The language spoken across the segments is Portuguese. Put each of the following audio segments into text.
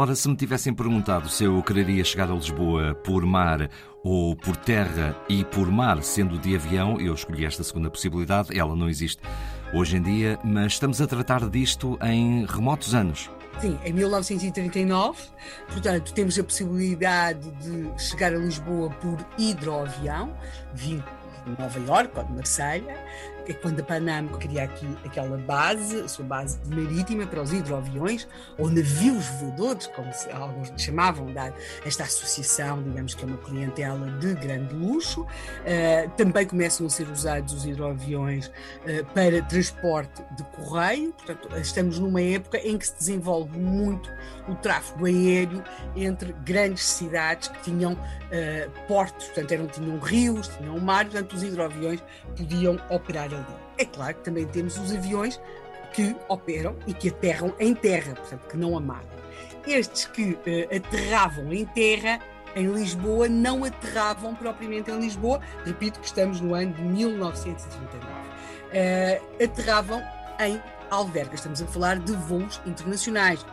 Ora, se me tivessem perguntado se eu quereria chegar a Lisboa por mar ou por terra e por mar, sendo de avião, eu escolhi esta segunda possibilidade. Ela não existe hoje em dia, mas estamos a tratar disto em remotos anos. Sim, em 1939, portanto, temos a possibilidade de chegar a Lisboa por hidroavião, vindo Nova Iorque ou de Marselha, é quando a Panam cria aqui aquela base, sua base marítima para os hidroaviões, ou navios voadores, como alguns chamavam, da, esta associação, digamos que é uma clientela de grande luxo. Uh, também começam a ser usados os hidroaviões uh, para transporte de correio, portanto, estamos numa época em que se desenvolve muito o tráfego aéreo entre grandes cidades que tinham uh, portos, portanto, eram, tinham rios, tinham mar, portanto, os hidroaviões podiam operar ali. É claro que também temos os aviões que operam e que aterram em terra, portanto, que não amarram. Estes que uh, aterravam em terra, em Lisboa, não aterravam propriamente em Lisboa, repito que estamos no ano de 1939. Uh, eh, aterravam em Alverca, estamos a falar de voos internacionais.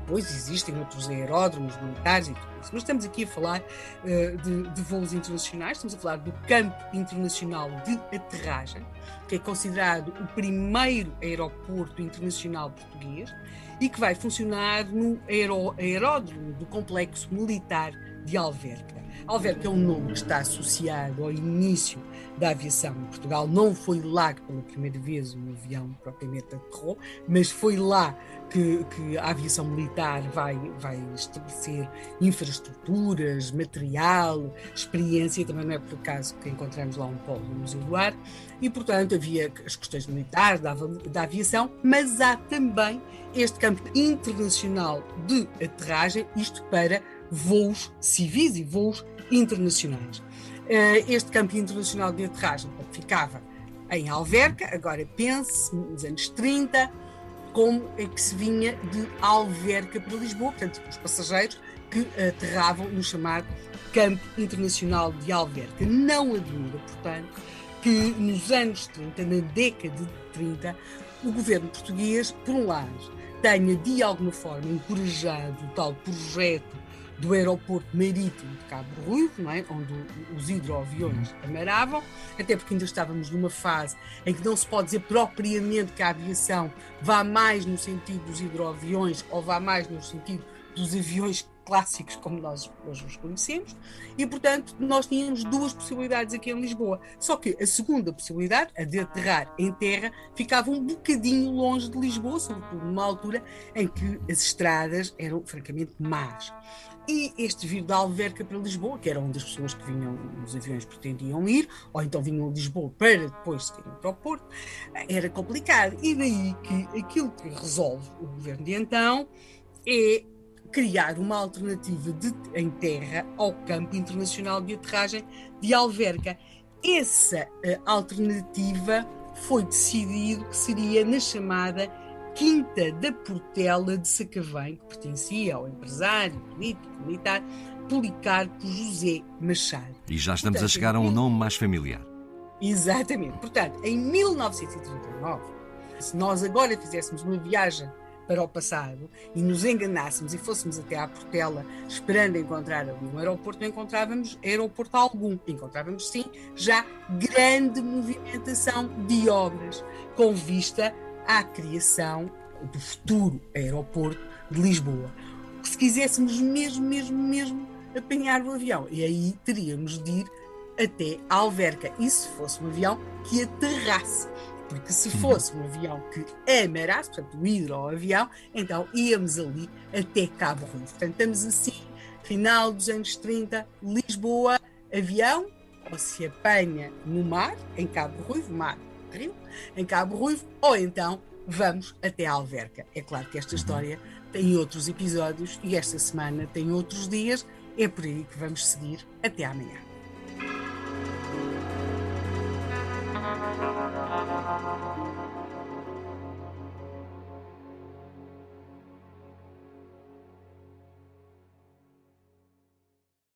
Depois existem outros aeródromos militares e tudo isso, mas estamos aqui a falar uh, de, de voos internacionais, estamos a falar do Campo Internacional de Aterragem, que é considerado o primeiro aeroporto internacional português e que vai funcionar no aeró aeródromo do Complexo Militar de Alverca. Alverca é um nome que está associado ao início da aviação em Portugal. Não foi lá que pela primeira vez um avião propriamente aterrou, mas foi lá que, que, a aviação militar vai, vai estabelecer infraestruturas, material, experiência, também não é por acaso que encontramos lá um polo no Museu do Ar, e portanto havia as questões militares, da, da aviação, mas há também este campo internacional de aterragem, isto para voos civis e voos internacionais. Eh, este campo internacional de aterragem ficava em Alverca, agora pense nos anos 30, como é que se vinha de Alverca para Lisboa, portanto, os passageiros que aterravam no chamado Campo Internacional de Alverca. Não admira, portanto, que nos anos 30, na década de 30, o governo português, por um lado, tenha de alguma forma encorajado o tal projeto do aeroporto marítimo de Cabo Ruivo, não é? onde os hidroaviões amaravam, até porque ainda estávamos numa fase em que não se pode dizer propriamente que a aviação vá mais no sentido dos hidroaviões ou vá mais no sentido dos aviões clássicos como nós hoje os conhecemos, e portanto nós tínhamos duas possibilidades aqui em Lisboa. Só que a segunda possibilidade, a de aterrar em terra, ficava um bocadinho longe de Lisboa, sobretudo numa altura em que as estradas eram francamente más. E este vir da Alverca para Lisboa, que era onde as pessoas que vinham nos aviões pretendiam ir, ou então vinham de Lisboa para depois seguirem para o Porto, era complicado. E daí que aquilo que resolve o governo de então é criar uma alternativa de, em terra ao campo internacional de aterragem de Alverca. Essa uh, alternativa foi decidido que seria na chamada Quinta da Portela de Sacavém, que pertencia ao empresário político militar Policarpo José Machado. E já estamos Portanto, a chegar a um nome mais familiar. Exatamente. Portanto, em 1939, se nós agora fizéssemos uma viagem para o passado e nos enganássemos e fôssemos até à Portela esperando encontrar ali um aeroporto, não encontrávamos aeroporto algum. Encontrávamos, sim, já grande movimentação de obras com vista à criação do futuro aeroporto de Lisboa. Se quiséssemos mesmo, mesmo, mesmo apanhar o avião, e aí teríamos de ir até Alverca. E se fosse um avião que aterrasse? Porque se fosse um avião que amarasse, portanto, o hidroavião, então íamos ali até Cabo Ruivo. Portanto, estamos assim, final dos anos 30, Lisboa, avião, ou se apanha no mar, em Cabo Ruivo, mar Rio, em Cabo Ruivo, ou então vamos até a Alverca. É claro que esta uhum. história tem outros episódios e esta semana tem outros dias. É por aí que vamos seguir até amanhã.